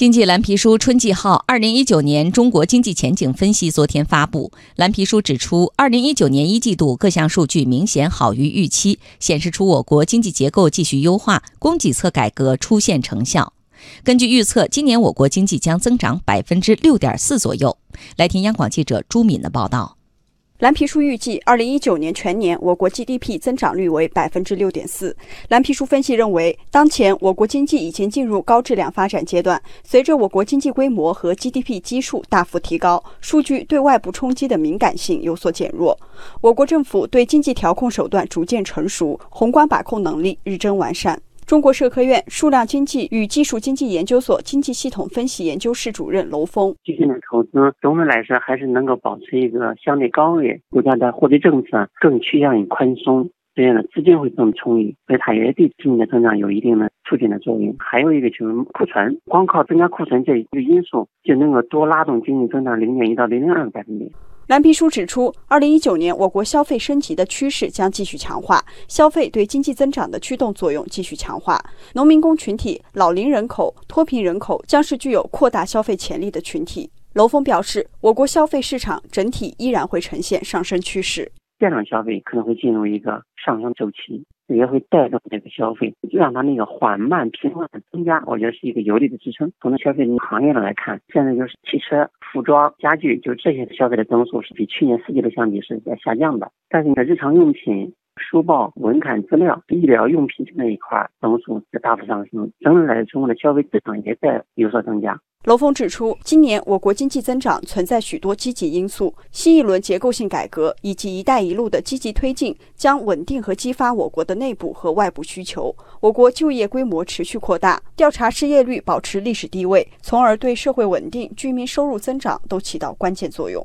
经济蓝皮书春季号二零一九年中国经济前景分析昨天发布。蓝皮书指出，二零一九年一季度各项数据明显好于预期，显示出我国经济结构继续优化，供给侧改革出现成效。根据预测，今年我国经济将增长百分之六点四左右。来听央广记者朱敏的报道。蓝皮书预计，二零一九年全年我国 GDP 增长率为百分之六点四。蓝皮书分析认为，当前我国经济已经进入高质量发展阶段，随着我国经济规模和 GDP 基数大幅提高，数据对外部冲击的敏感性有所减弱。我国政府对经济调控手段逐渐成熟，宏观把控能力日臻完善。中国社科院数量经济与技术经济研究所经济系统分析研究室主任娄峰：最近的投资总的来说还是能够保持一个相对高位，国家的货币政策更趋向于宽松，这样的资金会更充裕，所以它也对经济的增长有一定的促进的作用。还有一个就是库存，光靠增加库存这一个因素就能够多拉动经济增长零点一到零点二个百分点。蓝皮书指出，二零一九年我国消费升级的趋势将继续强化，消费对经济增长的驱动作用继续强化。农民工群体、老龄人口、脱贫人口将是具有扩大消费潜力的群体。娄峰表示，我国消费市场整体依然会呈现上升趋势。电商消费可能会进入一个上升周期，也会带动这个消费，让它那个缓慢平稳的增加，我觉得是一个有力的支撑。从消费行业上来看，现在就是汽车、服装、家具，就这些消费的增速是比去年四季度相比是在下降的。但是你的日常用品、书报、文刊资料、医疗用品那一块增速是大幅上升，整体来说中国的消费市场也在有所增加。娄峰指出，今年我国经济增长存在许多积极因素，新一轮结构性改革以及“一带一路”的积极推进，将稳定和激发我国的内部和外部需求。我国就业规模持续扩大，调查失业率保持历史低位，从而对社会稳定、居民收入增长都起到关键作用。